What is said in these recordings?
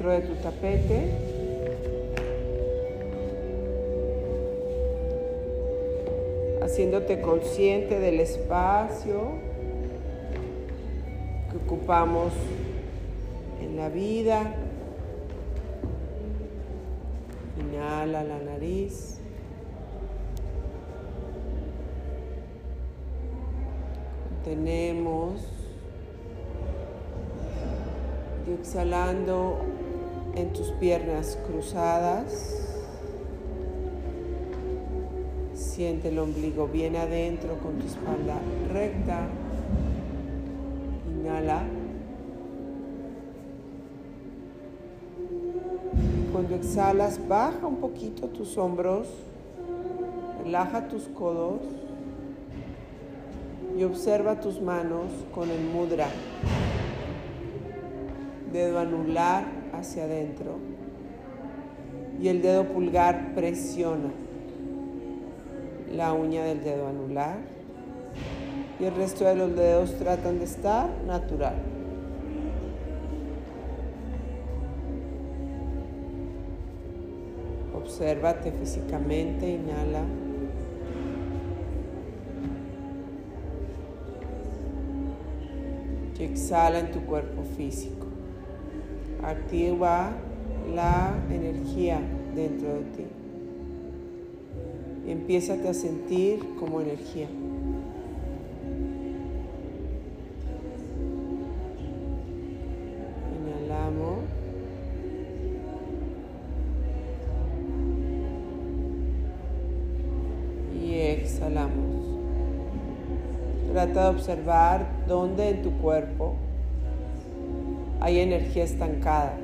centro de tu tapete. Haciéndote consciente del espacio que ocupamos en la vida. Inhala la nariz. Tenemos y exhalando en tus piernas cruzadas. Siente el ombligo bien adentro con tu espalda recta. Inhala. Cuando exhalas, baja un poquito tus hombros, relaja tus codos y observa tus manos con el mudra. Dedo anular hacia adentro y el dedo pulgar presiona la uña del dedo anular y el resto de los dedos tratan de estar natural. Obsérvate físicamente, inhala. Y exhala en tu cuerpo físico. Activa la energía dentro de ti. Empiezate a sentir como energía. Inhalamos. Y exhalamos. Trata de observar dónde en tu cuerpo hay energía estancada.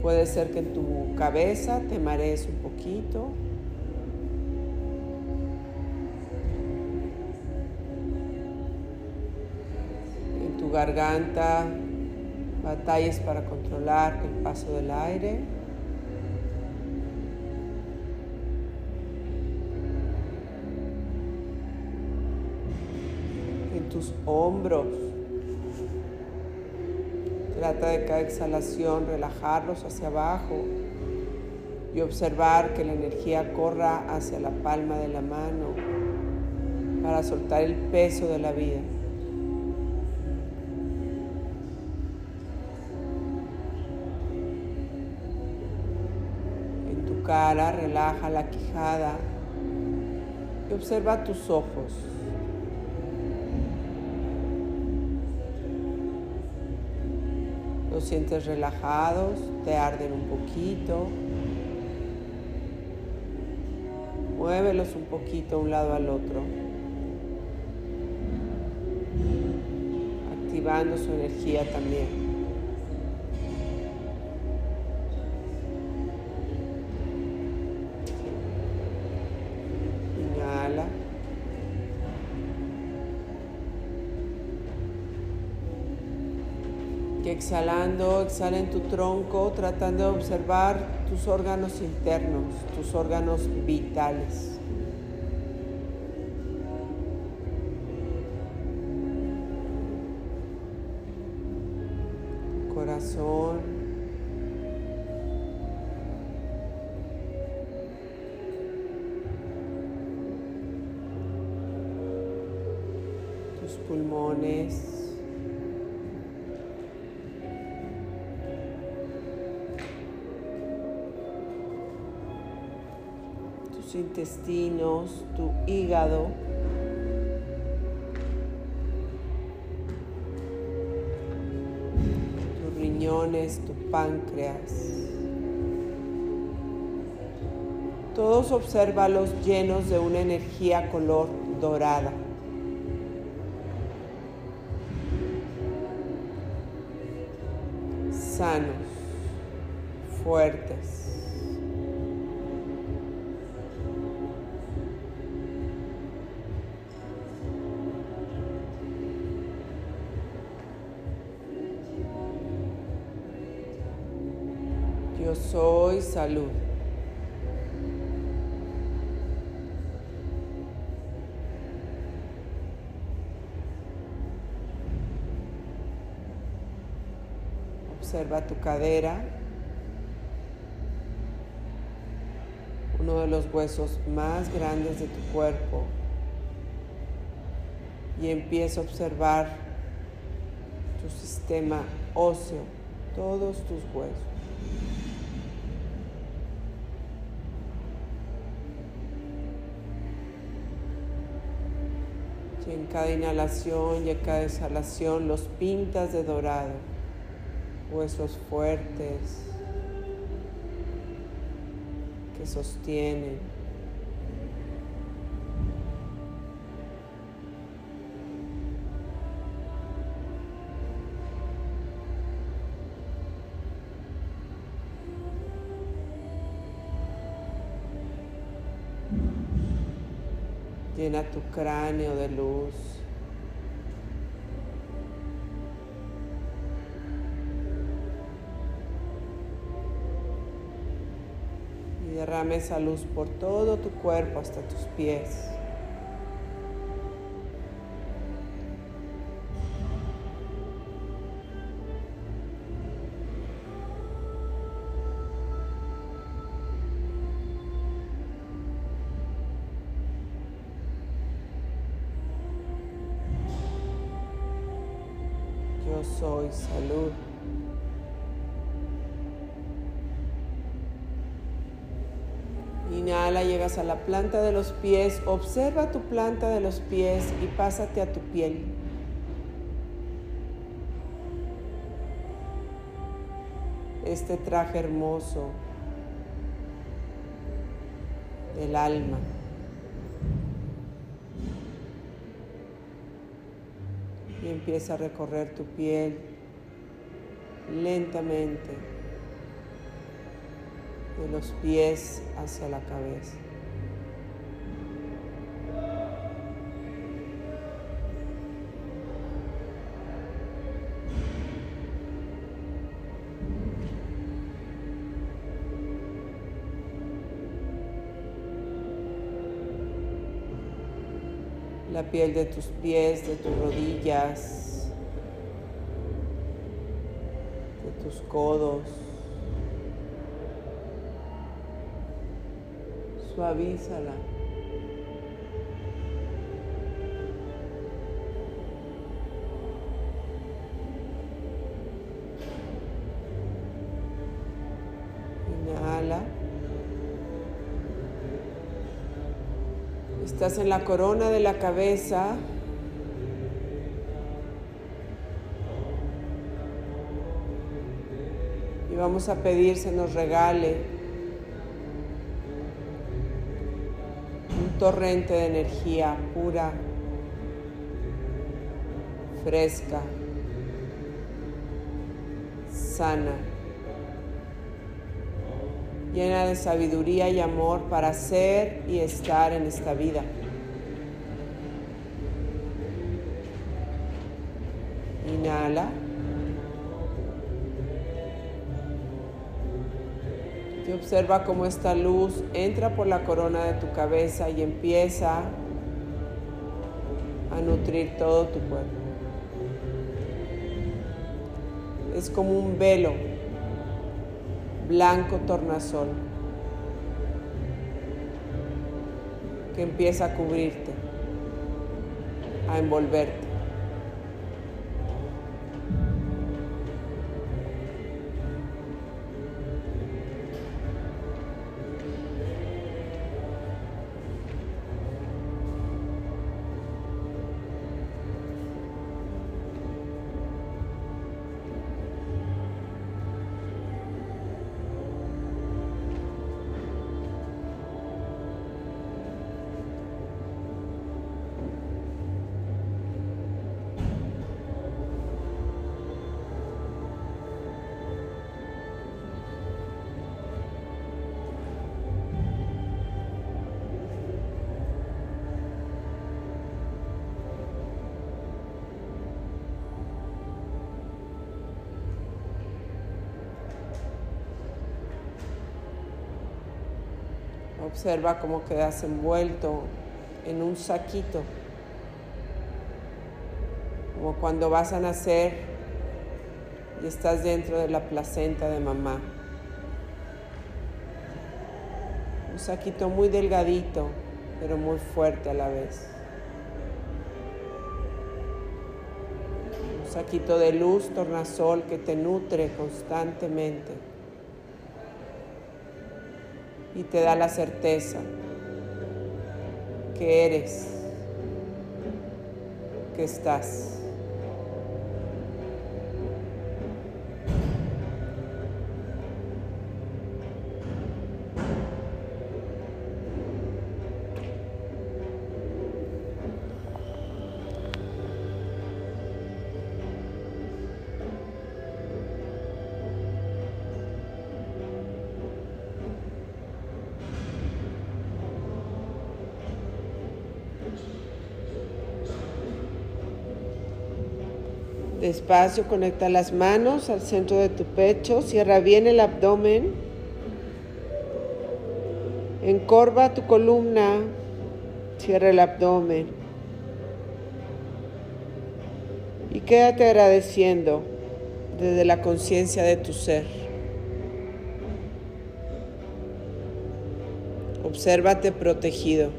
Puede ser que en tu cabeza te marees un poquito. En tu garganta batalles para controlar el paso del aire. Tus hombros Trata de cada exhalación relajarlos hacia abajo y observar que la energía corra hacia la palma de la mano para soltar el peso de la vida. En tu cara relaja la quijada y observa tus ojos. Los sientes relajados, te arden un poquito. Muévelos un poquito un lado al otro. Activando su energía también. Y exhalando, exhala en tu tronco, tratando de observar tus órganos internos, tus órganos vitales. Corazón. Tus pulmones. Intestinos, tu hígado. Tus riñones, tu páncreas. Todos obsérvalos llenos de una energía color dorada. Sanos, fuertes. Salud. observa tu cadera, uno de los huesos más grandes de tu cuerpo, y empieza a observar tu sistema óseo, todos tus huesos. En cada inhalación y en cada exhalación los pintas de dorado, huesos fuertes que sostienen. Llena tu cráneo de luz. Y derrame esa luz por todo tu cuerpo hasta tus pies. Soy salud. Inhala, llegas a la planta de los pies, observa tu planta de los pies y pásate a tu piel. Este traje hermoso del alma. Y empieza a recorrer tu piel lentamente de los pies hacia la cabeza. La piel de tus pies, de tus rodillas, de tus codos. Suavízala. Estás en la corona de la cabeza. Y vamos a pedir se nos regale un torrente de energía pura, fresca, sana, llena de sabiduría y amor para ser y estar en esta vida. Inhala. Y observa cómo esta luz entra por la corona de tu cabeza y empieza a nutrir todo tu cuerpo. Es como un velo blanco tornasol que empieza a cubrirte, a envolverte. Observa cómo quedas envuelto en un saquito, como cuando vas a nacer y estás dentro de la placenta de mamá. Un saquito muy delgadito, pero muy fuerte a la vez. Un saquito de luz, tornasol, que te nutre constantemente y te da la certeza que eres, que estás. Despacio, conecta las manos al centro de tu pecho, cierra bien el abdomen, encorva tu columna, cierra el abdomen y quédate agradeciendo desde la conciencia de tu ser. Obsérvate protegido.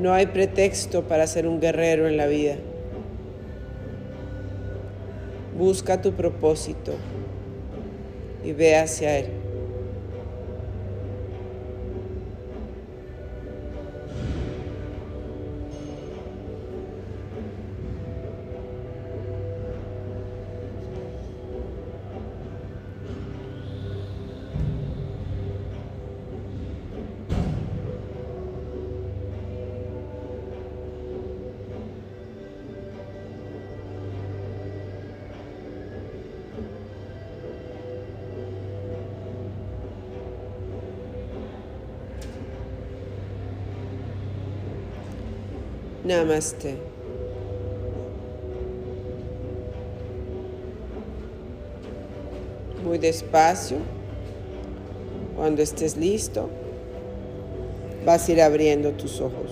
No hay pretexto para ser un guerrero en la vida. Busca tu propósito y ve hacia él. Namaste. Muy despacio. Cuando estés listo, vas a ir abriendo tus ojos.